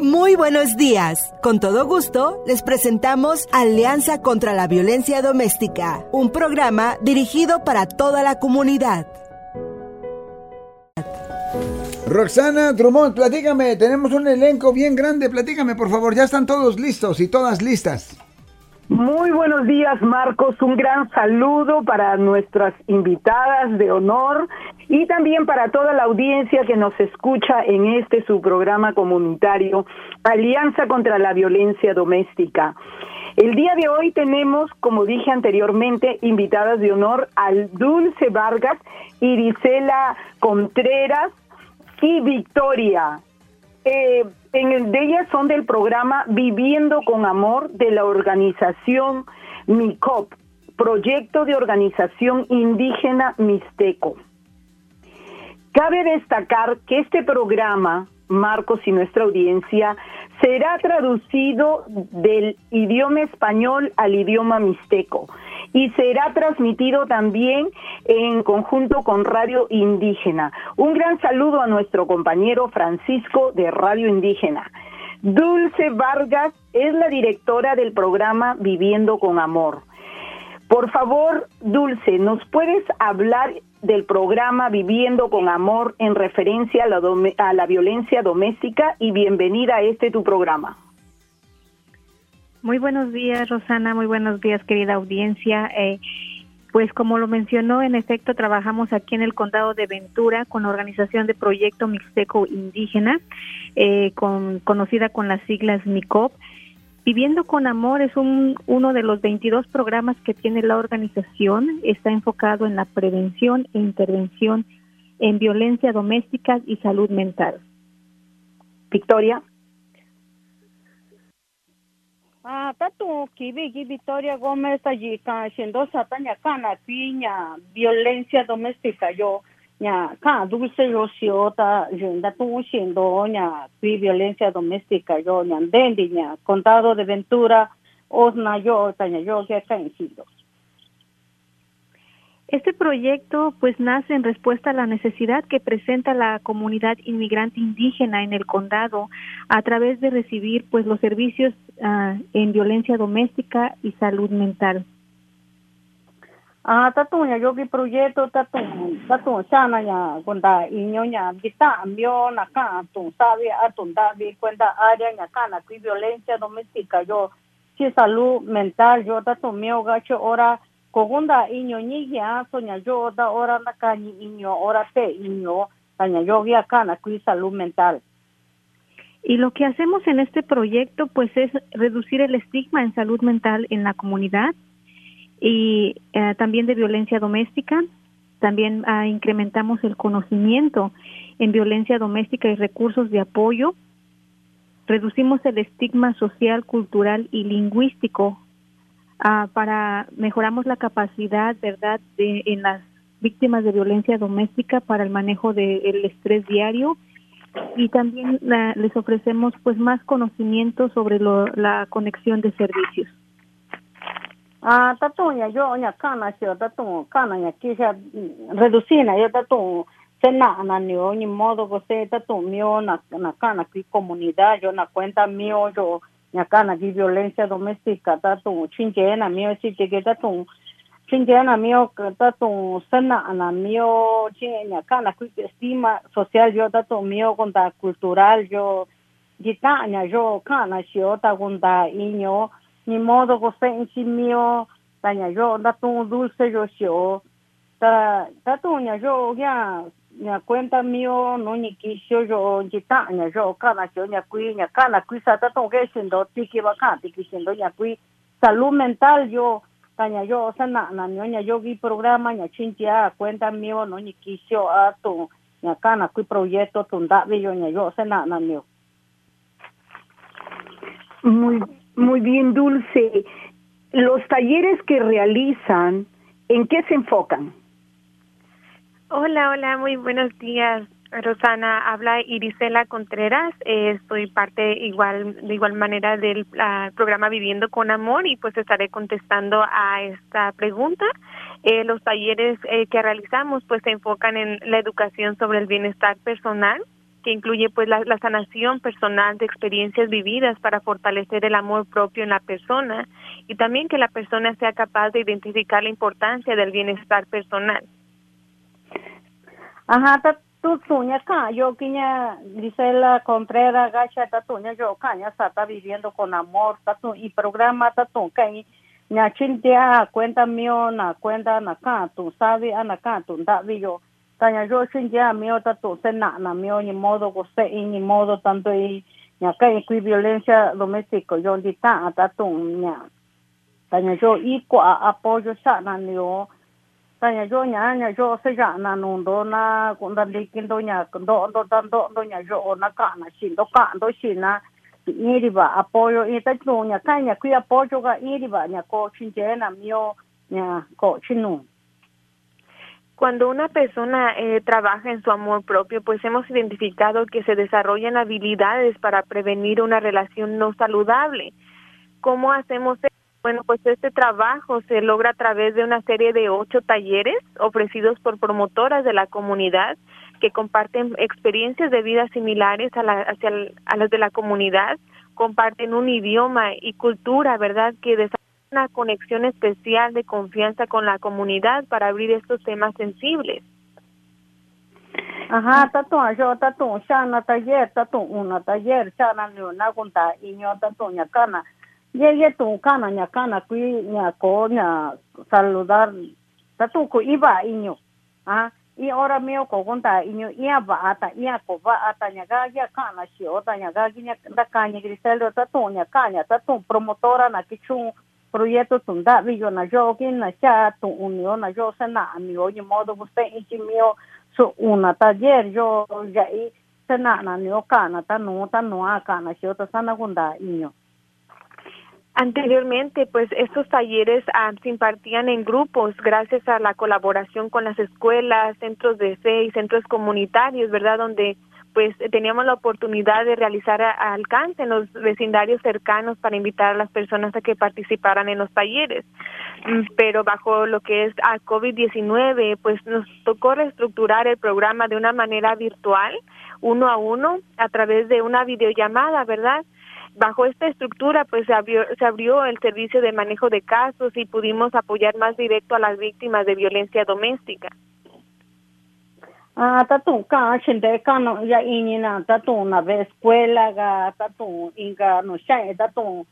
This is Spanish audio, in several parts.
Muy buenos días. Con todo gusto, les presentamos Alianza contra la Violencia Doméstica, un programa dirigido para toda la comunidad. Roxana Drummond, platícame, tenemos un elenco bien grande, platícame por favor, ya están todos listos y todas listas. Muy buenos días, Marcos. Un gran saludo para nuestras invitadas de honor y también para toda la audiencia que nos escucha en este su programa comunitario Alianza contra la Violencia Doméstica. El día de hoy tenemos, como dije anteriormente, invitadas de honor al Dulce Vargas, Irisela Contreras y Victoria. Eh, en de ellas son del programa Viviendo con Amor de la organización MICOP, Proyecto de Organización Indígena Mixteco. Cabe destacar que este programa, Marcos y nuestra audiencia, será traducido del idioma español al idioma mixteco y será transmitido también en conjunto con Radio Indígena. Un gran saludo a nuestro compañero Francisco de Radio Indígena. Dulce Vargas es la directora del programa Viviendo con Amor. Por favor, Dulce, ¿nos puedes hablar del programa Viviendo con Amor en referencia a la, a la violencia doméstica y bienvenida a este tu programa? Muy buenos días, Rosana. Muy buenos días, querida audiencia. Eh, pues como lo mencionó, en efecto, trabajamos aquí en el condado de Ventura con la organización de Proyecto Mixteco Indígena, eh, con, conocida con las siglas MICOP. Viviendo con Amor es un, uno de los 22 programas que tiene la organización. Está enfocado en la prevención e intervención en violencia doméstica y salud mental. Victoria. Ah, tatu kibi ki Victoria Gómez allí siendo sataña cana piña violencia doméstica yo ña ka dulce yo siota yenda tu siendo ña pi violencia doméstica yo ña dendi ña condado de Ventura osna yo taña yo que acá en este proyecto pues nace en respuesta a la necesidad que presenta la comunidad inmigrante indígena en el condado a través de recibir pues los servicios uh, en violencia doméstica y salud mental. Ah, tatunya yogi proyecto tatun tatun sana ya kunda inyo ya kita ambio na ka tu sabe atun davi cuenta área ya kana violencia doméstica yo si salud mental yo tatun mio gacho ora kogunda soña yo da ora na cañi iño ora te yo cana salud mental. Y lo que hacemos en este proyecto pues es reducir el estigma en salud mental en la comunidad y eh, también de violencia doméstica. También uh, incrementamos el conocimiento en violencia doméstica y recursos de apoyo. Reducimos el estigma social cultural y lingüístico uh, para mejoramos la capacidad, ¿verdad?, de, en las víctimas de violencia doméstica para el manejo del de estrés diario y también la, les ofrecemos pues más conocimiento sobre lo, la conexión de servicios. Ah, tatuña yo ña kana sio tatu kana ña kisha reducina yo tatu sena na nio ni modo ko se tatu mio na na kana ki comunidad yo na cuenta mio yo ñakana di violencia doméstica tatu chinchena mio si que tatu chinchena mio tatu sena na mio chi ñakana ku estima social yo tatu mio conta cultural yo gitaña yo kana xio ta conta iño ni modo ko se si mio taña yo tatu dulce yo xio ta tatu ña yo ya ña cuenta mío no ni quiso yo jita ña yo kana yo ña kui ña kana kui sa ta que siendo tiki va ka tiki siendo ña kui. Salud mental yo taña yo sa na ña yo vi programa ña chintia cuenta mío no ni quiso a to ña kana kui proyecto tunda yo ña yo sa na na mío. Muy muy bien dulce. Los talleres que realizan en qué se enfocan Hola, hola, muy buenos días. Rosana, habla Irisela Contreras, eh, soy parte igual de igual manera del uh, programa Viviendo con Amor y pues estaré contestando a esta pregunta. Eh, los talleres eh, que realizamos pues se enfocan en la educación sobre el bienestar personal que incluye pues la, sanación personal de experiencias vividas para fortalecer el amor propio en la persona y también que la persona sea capaz de identificar la importancia del bienestar personal. Ajá, tu tuña acá, yo quiña dice la Contreras gacha tatuña yo caña está viviendo con amor tatu y programa tatu que ña chintia cuenta mío na cuenta na acá tu sabe ana acá tu davi yo. Taña yo chintia mío tatu se na na mío ni modo ko se ni modo tanto y ña que y violencia doméstica yo dita tatu ña. Taña yo y apoyo sa na yo ta nhà yo nhà yo yo Cuando una persona eh, trabaja en su amor propio, pues hemos identificado que se desarrollan habilidades para prevenir una relación no saludable. ¿Cómo hacemos eso? Bueno, pues este trabajo se logra a través de una serie de ocho talleres ofrecidos por promotoras de la comunidad que comparten experiencias de vida similares a, la, hacia a las de la comunidad, comparten un idioma y cultura, ¿verdad?, que desarrollan una conexión especial de confianza con la comunidad para abrir estos temas sensibles. Ajá, tatu yo tatu shana taller tatu una taller shana una junta y yo tatu ñacana ye ye tu kana nya kana kui nya ko nya saludar. Ta tu ko iba inyo. Ah i ora meo ko konta inyo ia ba ata ia ko ba ata nya ga ya kana shi ota nya ga nya da kanya griselo ta tu nya kanya ta tu promotora na kichu proyecto tunda vi yo na yo kin na cha tu unio na yo se na mi o ni modo buste ichi mio so una taller yo ya i se na na ni o kana ta no ta no a kana shi ota sana gunda inyo Anteriormente, pues estos talleres ah, se impartían en grupos gracias a la colaboración con las escuelas, centros de fe y centros comunitarios, ¿verdad? Donde pues teníamos la oportunidad de realizar alcance en los vecindarios cercanos para invitar a las personas a que participaran en los talleres. Mm, pero bajo lo que es a COVID-19, pues nos tocó reestructurar el programa de una manera virtual, uno a uno, a través de una videollamada, ¿verdad? Bajo esta estructura pues se abrió, se abrió el servicio de manejo de casos y pudimos apoyar más directo a las víctimas de violencia doméstica. Ah, tatu ka no ya inina tatu na ve escuela ga tatu inga no sha tatu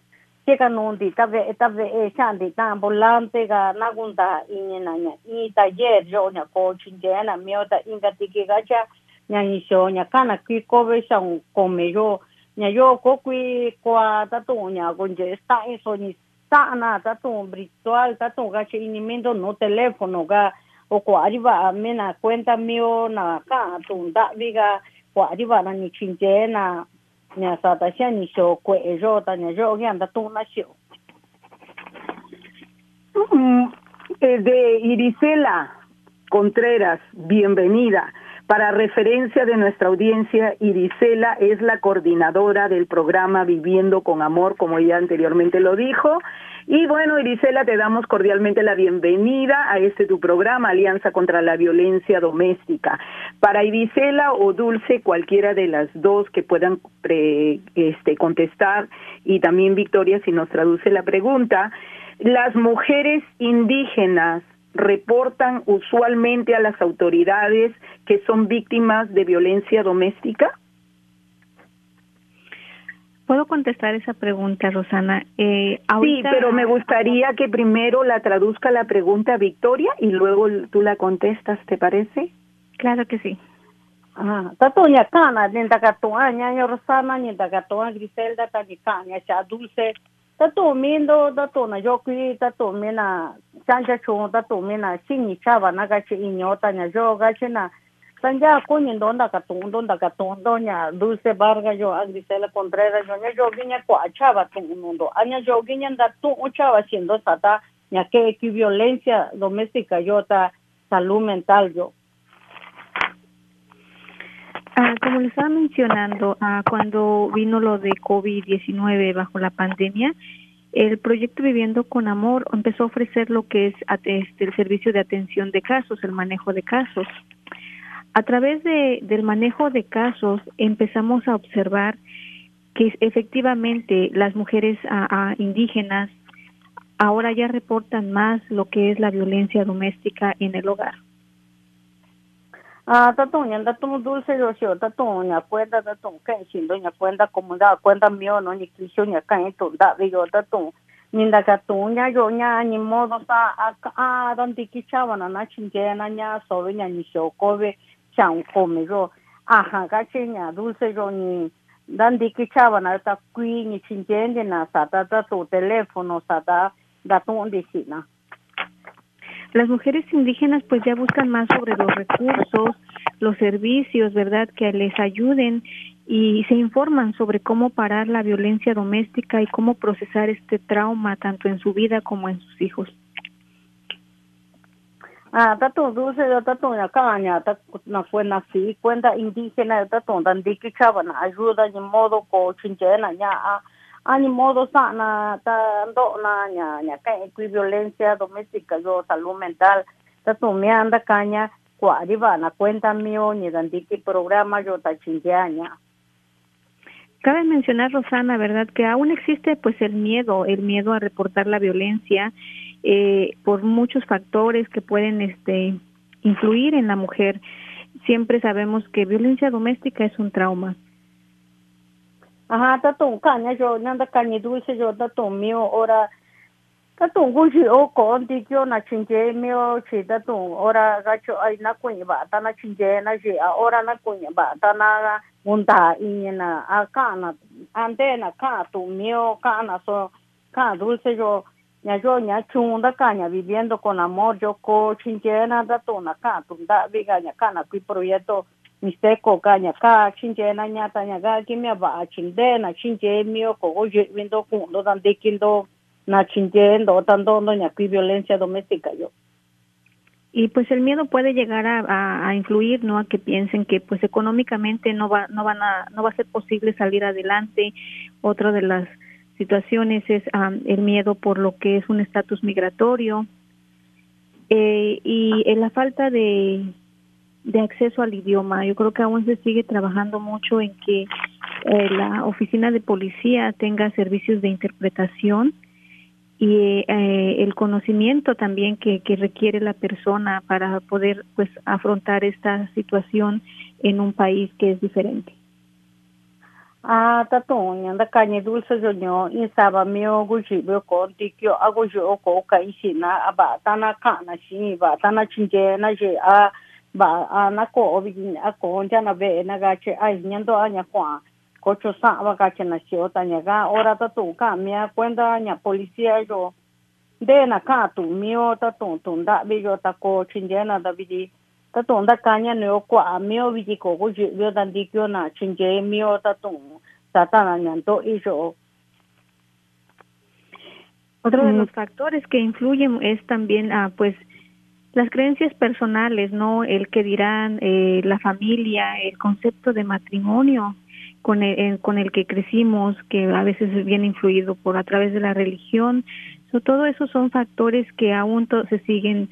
ke ka no di ta ve ta ve e shan di ta volante ga na gunda inina nya i taller yo nya ko chinde na mio ta inga ti ke ga cha nya ni sho nya kana ki ko ve shang ko me yo nhà yo có quy qua ta tu nhà con je está eso ni está na ta tu virtual ta tu ga che inimento no teléfono ga. O ko arriba mena cuenta mío na ka tu da viga ko arriba na ni chinje na nhà sa ta sia ni so kwe yo ta nhà yo ga ta tu na sio de Irisela Contreras, bienvenida. Para referencia de nuestra audiencia, Irisela es la coordinadora del programa Viviendo con Amor, como ella anteriormente lo dijo. Y bueno, Irisela, te damos cordialmente la bienvenida a este tu programa, Alianza contra la Violencia Doméstica. Para Irisela o Dulce, cualquiera de las dos que puedan este, contestar, y también Victoria si nos traduce la pregunta, las mujeres indígenas reportan usualmente a las autoridades que son víctimas de violencia doméstica? ¿Puedo contestar esa pregunta, Rosana? Eh, Sí, pero me gustaría que primero la traduzca la pregunta Victoria y luego tú la contestas, ¿te parece? Claro que sí. Ah, tatunya kana, ninda katuanya, Rosana, ninda katuanya, Griselda, cha dulce, ta tu min do ta tu na yo ki ta tu min na chan cha chu ta tu min na xin ni cha ba na ga chi in yo ta nya yo ga chi na san ya ko ni don da ka tu da ka tu do nya dulce barga yo agrisela contreras yo nya yo nya ko cha ba tu mundo anya yo gi nya da tu u cha ba siendo sata nya que que violencia doméstica yo ta salud mental yo Ah, como le estaba mencionando, ah, cuando vino lo de COVID-19 bajo la pandemia, el proyecto Viviendo con Amor empezó a ofrecer lo que es este, el servicio de atención de casos, el manejo de casos. a través de, del manejo de casos empezamos a observar que efectivamente las mujeres indígenas ahora ya reportan más lo que es la violencia doméstica en el hogar. Ah, tatong yan tatong dulce yo sio tatong nya cuenta tatong kan sin do nya cuenta comunidad cuenta mío no ni crisio nya kan to da vi yo tatong ni da ka tu nya yo nya ni modo sa a a don di ki cha wana na chin je na nya so vi nya ni sio ko ve chang ko me yo a ha ka che nya dulce yo ni dan di ki cha wana ta qui ni chin je na sa ta ta tu teléfono sa ta da tu di si na las mujeres indígenas pues ya buscan más sobre los recursos, los servicios, ¿verdad? Que les ayuden y se informan sobre cómo parar la violencia doméstica y cómo procesar este trauma tanto en su vida como en sus hijos. Ah, ani modo sana ta ndo na nya nya ka violencia doméstica yo salud mental ta tu me anda caña kwa riba na cuenta mío ni dandiki programa yo ta chingaña Cabe mencionar, Rosana, ¿verdad? Que aún existe pues el miedo, el miedo a reportar la violencia eh, por muchos factores que pueden este, influir en la mujer. Siempre sabemos que violencia doméstica es un trauma aha ta tong ka nya jo nang da ka ni du se jo da tong mio ora ta tong gu ji o ko di kyo na chin je mio chi da tong ora ga cho ai na ku ni ba ta na chin je na ji a ora na ku ni ba ta na mun ta i ni na a ka na ante na ka tu mio ka na so ka du se jo nya jo nya chung da ka nya viviendo con amor yo ko chin je na da tong na ka tu da vi ga nya ka na ku proyecto misteko ka nya ka chinje na nya ta nya ga ki me ba chinde na chinje mio ko go je vindo ku do dan de kindo na chinje ndo tan do no nya ki violencia doméstica yo. Y pues el miedo puede llegar a, a, a, influir no a que piensen que pues económicamente no va no van a no va a ser posible salir adelante. Otra de las situaciones es um, el miedo por lo que es un estatus migratorio. Eh, y en la falta de de acceso al idioma. Yo creo que aún se sigue trabajando mucho en que eh, la oficina de policía tenga servicios de interpretación y eh, el conocimiento también que, que requiere la persona para poder pues afrontar esta situación en un país que es diferente. Ah, ta tong da kanye dulce jo nyo in saba mio gu ji be ko ti kyo a gu jo ko ka isina aba ta na ka na shi ba ta na chinje na je a ba ana ko obi a ko ja na be na ga che ai nyando anya kwa. Ko cho sa ba ga che na si ota nya ga. Ora ta tu ka mia cuenta nya policía yo. De na ka tu mio ta tu tu da bi yo ta ko chinje na da bi di ta tu da ka nya no kwa mio bi di ko ko ju yo dan di kyo na chinje mio ta tu. Ta ta na nya to i yo. Otro de los factores que influyen es también, ah, pues, las creencias personales, ¿no? El que dirán, eh, la familia, el concepto de matrimonio con el, con el que crecimos, que a veces viene influido por a través de la religión. So, todo eso son factores que aún se siguen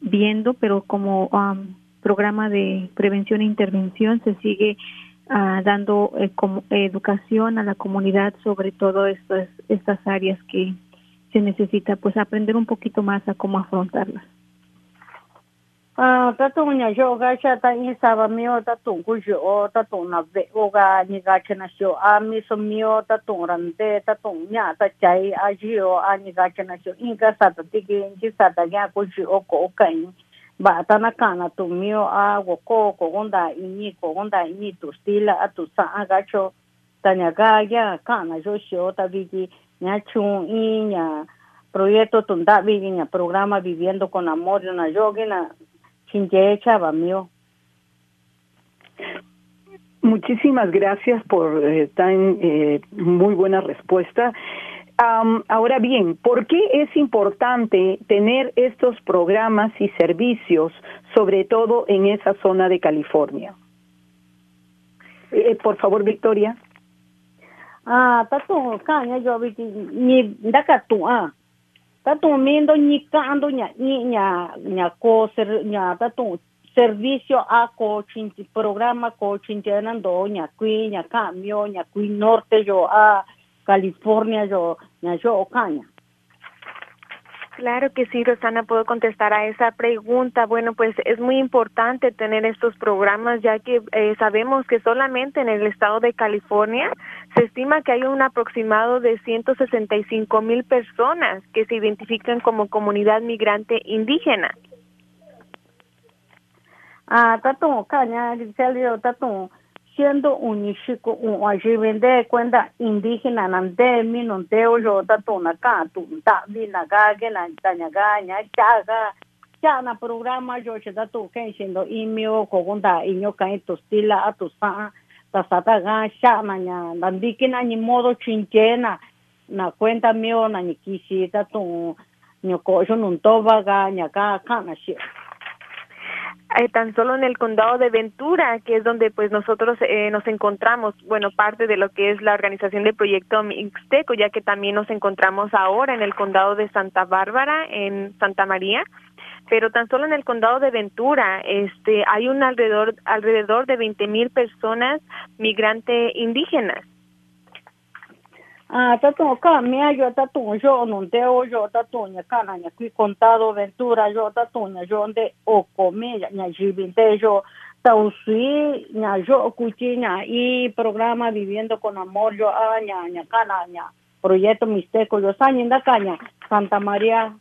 viendo, pero como um, programa de prevención e intervención se sigue uh, dando eh, educación a la comunidad sobre todo estas estas áreas que se necesita pues aprender un poquito más a cómo afrontarlas. À ta tung nhà jo ga cha ta in sa ba mio ta tung ku ta tung na ve o ni ga cha na a mi so ta ran de ta tung nya ta ji o ni ta ji ta ji o ta tu a go ko ko gonda ini tu stila a tu sa a ga ta ya ka na jo sho ta ji nya nya proyecto tunda programa viviendo con amor na yogi na Muchísimas gracias por eh, tan eh, muy buena respuesta. ahora bien, ¿por qué es importante tener estos programas y servicios, sobre todo en esa zona de California? Eh, por favor, Victoria. Ah, tato yo bi ni ndaka tu ah ta tu min do ni ka ando nya ni nya nya ko ser nya ta tu servicio a coaching programa coaching tienen do ñakui ña cambio ñakui norte yo a California yo ña yo Claro que sí, Rosana, puedo contestar a esa pregunta. Bueno, pues es muy importante tener estos programas ya que eh, sabemos que solamente en el estado de California se estima que hay un aproximado de 165 mil personas que se identifican como comunidad migrante indígena. Ah, tato, caña, tato, siendo un chico, un allí vende cuenta indígena, nante, mi no te oyo, tato, na ka, tu, ta, vi na na, na programa yo che que siendo imio, cogonda, iño, ka, tu stila, a tu ta ta na, ni modo chinchena, na cuenta mío, na, ni tato, ño, ko, yo, toba ga, shi, eh, tan solo en el condado de Ventura, que es donde pues nosotros eh, nos encontramos, bueno, parte de lo que es la organización del proyecto Mixteco, ya que también nos encontramos ahora en el condado de Santa Bárbara, en Santa María, pero tan solo en el condado de Ventura, este, hay un alrededor alrededor de 20 mil personas migrantes indígenas. Ah, tato ka mea yo tato yo no te o yo tato nya kana qui contado ventura yo tato nya yo de o come nya jibinte yo tau sui nya yo cuchi nya y programa viviendo con amor yo a nya kana nya proyecto misteco yo sañinda caña Santa María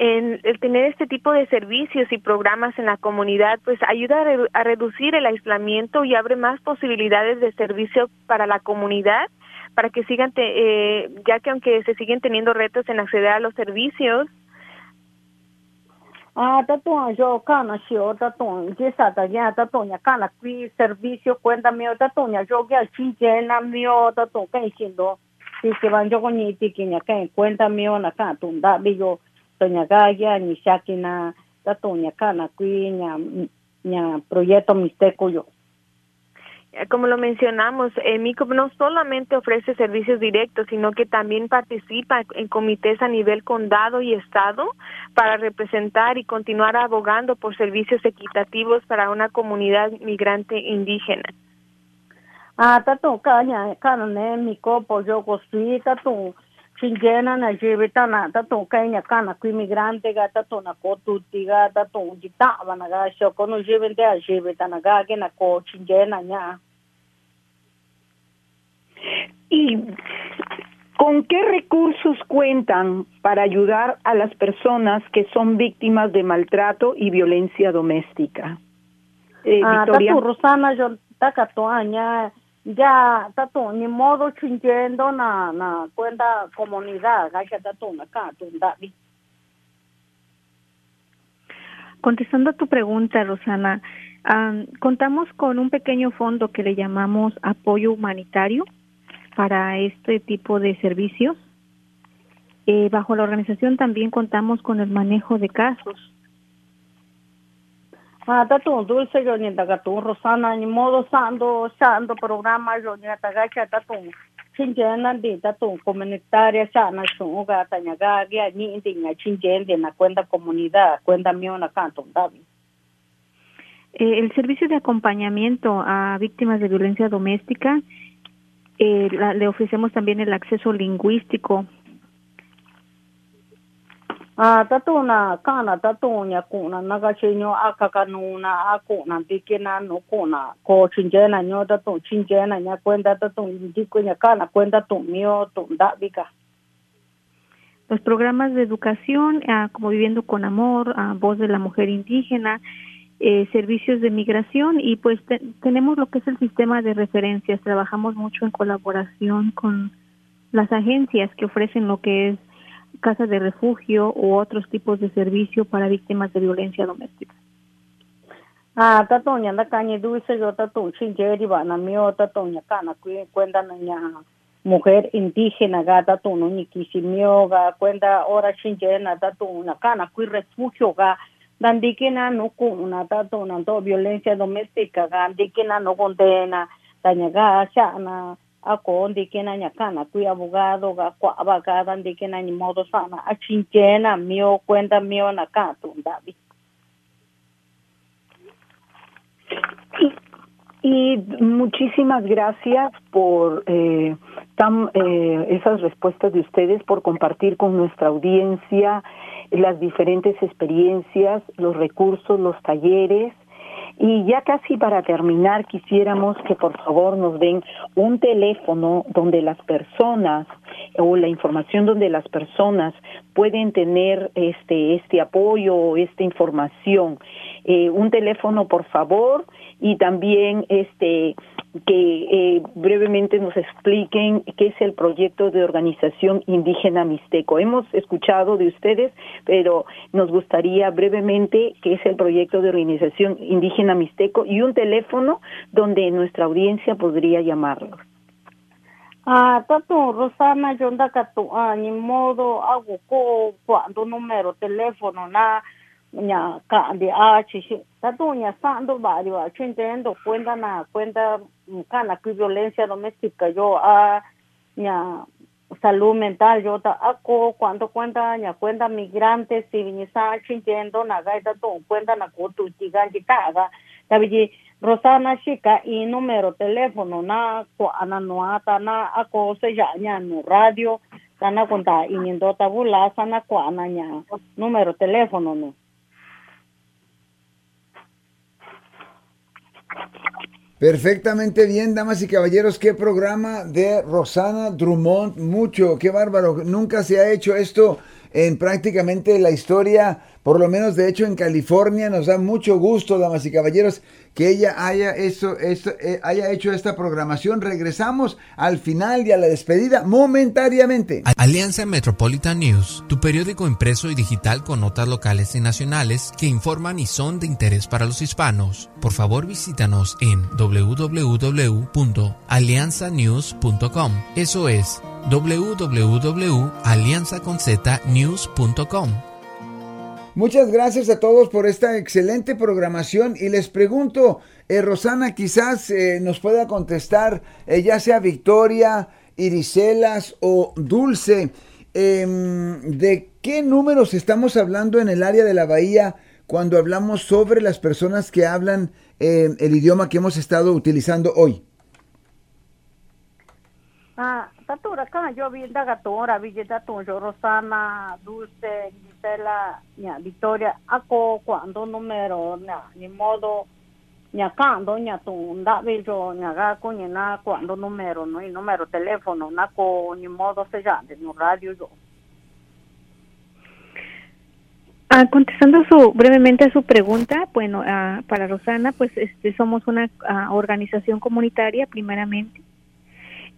en el tener este tipo de servicios y programas en la comunidad, pues ayuda a, redu a, reducir el aislamiento y abre más posibilidades de servicio para la comunidad, para que sigan, te, eh, ya que aunque se siguen teniendo retos en acceder a los servicios. Ah, tato yo nya yo que siendo si que van yo con tunda bi yo doña Gaya, ni Shakina, tato ña kana kui, ña, ña proyecto Mixteco yo. Como lo mencionamos, eh, MICO no solamente ofrece servicios directos, sino que también participa en comités a nivel condado y estado para representar y continuar abogando por servicios equitativos para una comunidad migrante indígena. Ah, tato, caña, cana, ne, MICO, pues yo construí, tato, chinjena na jibita na tato kanya kana ku imigrante ga tato na ko tuti ga tato jita bana ga sho kono jibente a jibita na ga ke na ko chinjena nya y ¿Con qué recursos cuentan para ayudar a las personas que son víctimas de maltrato y violencia doméstica? Eh, ah, Victoria. Tato Rosana, yo takato aña ya tato ni modo chinchendo na na cuenta comunidad ga tato na ka davi Contestando a tu pregunta, Rosana, um, contamos con un pequeño fondo que le llamamos apoyo humanitario para este tipo de servicios. Eh, bajo la organización también contamos con el manejo de casos Ah, tatu dulce yo ni daga tu Rosana ni modo sando sando programa yo ni daga cha tatu chinjena di tatu comunitaria cha na sunga tanya ga ya ni indi na cuenta comunidad cuenta mío na canto. Eh, el servicio de acompañamiento a víctimas de violencia doméstica eh, la, le ofrecemos también el acceso lingüístico Ah, tatuna kana tatunya kuna naga chinyo akaka nuna akuna bikina no kuna ko chinjena nyo tatu chinjena nya cuenta tatu ndiko nya kana cuenta tu mio tu ndabika los programas de educación ah, como viviendo con amor ah, voz de la mujer indígena eh, servicios de migración y pues te, tenemos lo que es el sistema de referencias. Trabajamos mucho en colaboración con las agencias que ofrecen lo que es casas de refugio u otros tipos de servicio para víctimas de violencia doméstica. Ah, tatoña na caña dulce yo tatu chinjeri ba na mio tatoña kana cuenta na mujer indígena ga tatu no ni kisimio ga cuenta ora chinjena tatu na kana kui refugio ga dandikina no tatu na do violencia doméstica ga no condena taña ga na ako ndikena nyakana kui abogado ga kwa abogada ndikena ni modo sana achinchena mio cuenta mio na katu ndavi Y, muchísimas gracias por eh, eh, esas respuestas de ustedes, por compartir con nuestra audiencia las diferentes experiencias, los recursos, los talleres y ya casi para terminar, quisiéramos que por favor nos den un teléfono donde las personas o la información donde las personas pueden tener este este apoyo o esta información. Eh, un teléfono, por favor, y también este que eh, brevemente nos expliquen qué es el proyecto de organización indígena Mixteco. Hemos escuchado de ustedes, pero nos gustaría brevemente qué es el proyecto de organización indígena Mixteco y un teléfono donde nuestra audiencia podría llamarlos. Ah, tanto Rosana, yo anda ah, ni modo hago cuando número teléfono na nya ka de a chi tanto nya sando varios a chintendo cuenta na cuenta kana que violencia doméstica yo a nya salud mental yo ta ako cuando cuenta nya cuenta migrantes si ni sa chintendo na ga ta to cuenta na ko tu tigan ji ta ga ta bi Rosana Chica y número teléfono na ko ana noata na ako se ya nya no radio kana conta y ni ndota bula sana ko ana nya número teléfono no Perfectamente bien, damas y caballeros, qué programa de Rosana Drummond, mucho, qué bárbaro, nunca se ha hecho esto en prácticamente la historia por lo menos de hecho en California nos da mucho gusto, damas y caballeros, que ella haya, eso, eh, haya hecho esta programación. Regresamos al final y a la despedida momentáneamente. Alianza Metropolitan News, tu periódico impreso y digital con notas locales y nacionales que informan y son de interés para los hispanos. Por favor visítanos en www.alianzanews.com. Eso es www.alianzaconznews.com Muchas gracias a todos por esta excelente programación y les pregunto, eh, Rosana, quizás eh, nos pueda contestar, eh, ya sea Victoria, Iriselas o Dulce, em, ¿de qué números estamos hablando en el área de la bahía cuando hablamos sobre las personas que hablan em, el idioma que hemos estado utilizando hoy? Ah, Rosana, Dulce, Gisela, ña Victoria, ako cuando número ña ni modo ña kando ña tu ndavi yo ña ga ko ña na cuando número no y número teléfono na ko ni modo se de no radio yo. Ah, contestando su brevemente a su pregunta, bueno, ah, para Rosana, pues este, somos una ah, organización comunitaria primeramente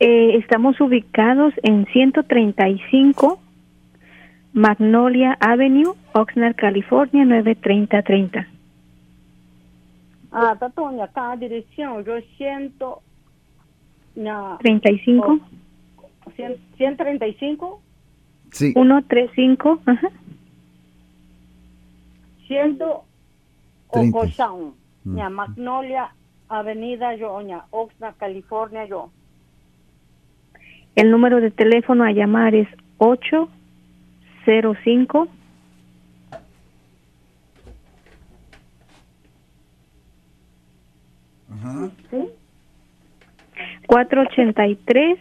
eh, estamos ubicados en 135 Magnolia Avenue, Oxnard, California, 93030. Ah, Tatonia, cada dirección, yo siento... No, 35. 135. Sí. 135, ajá. 100 Ocosown, mm. Magnolia Avenida, yo, Oxnard, California, yo. El número de teléfono a llamar es 805 Ajá. ¿Sí? 483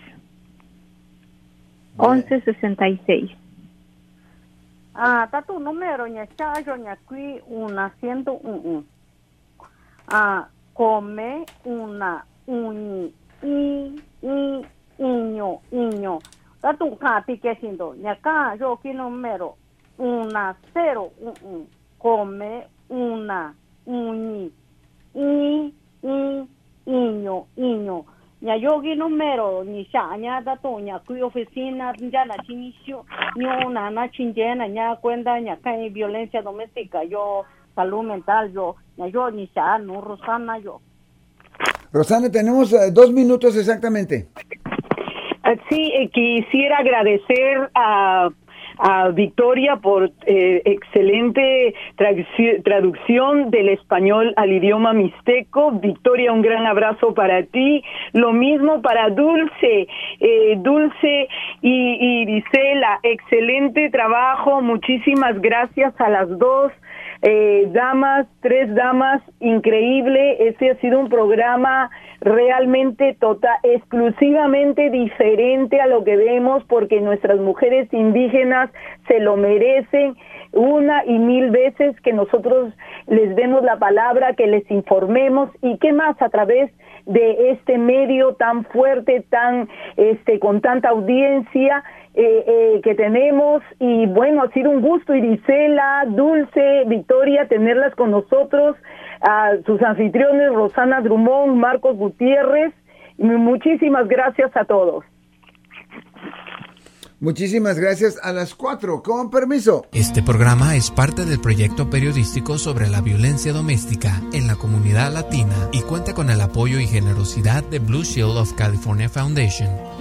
1166. Ah, está tu número, ña chayo, ña qui, una ciento un, Ah, come una, un, y, y, iño, iño. Tatu kapi que siendo, ñaca yo número, una, cero, un, un, come, una, uñi, i, i, iño, iño. Ña yo aquí número, ni xa, ña tatu, ña kui oficina, ya na chinicio, ño na na chinjena, ña cuenta, ña cae violencia doméstica, yo salud mental, yo, ña yo ni xa, no Rosana, yo. Rosana, tenemos eh, dos minutos exactamente. Ah, sí, eh, quisiera agradecer a Victoria por eh, excelente traducción del español al idioma mixteco. Victoria, un gran abrazo para ti. Lo mismo para Dulce, eh, Dulce y, y excelente trabajo. Muchísimas gracias a las dos. Eh, damas, tres damas, increíble. Este ha sido un programa realmente total, exclusivamente diferente a lo que vemos porque nuestras mujeres indígenas se lo merecen una y mil veces que nosotros les demos la palabra, que les informemos y qué más a través de este medio tan fuerte, tan este con tanta audiencia eh, eh, que tenemos y bueno, ha sido un gusto Irisela, Dulce, Victoria tenerlas con nosotros, a sus anfitriones Rosana Drummond, Marcos Gutiérrez, muchísimas gracias a todos. Muchísimas gracias a las cuatro, con permiso. Este programa es parte del proyecto periodístico sobre la violencia doméstica en la comunidad latina y cuenta con el apoyo y generosidad de Blue Shield of California Foundation.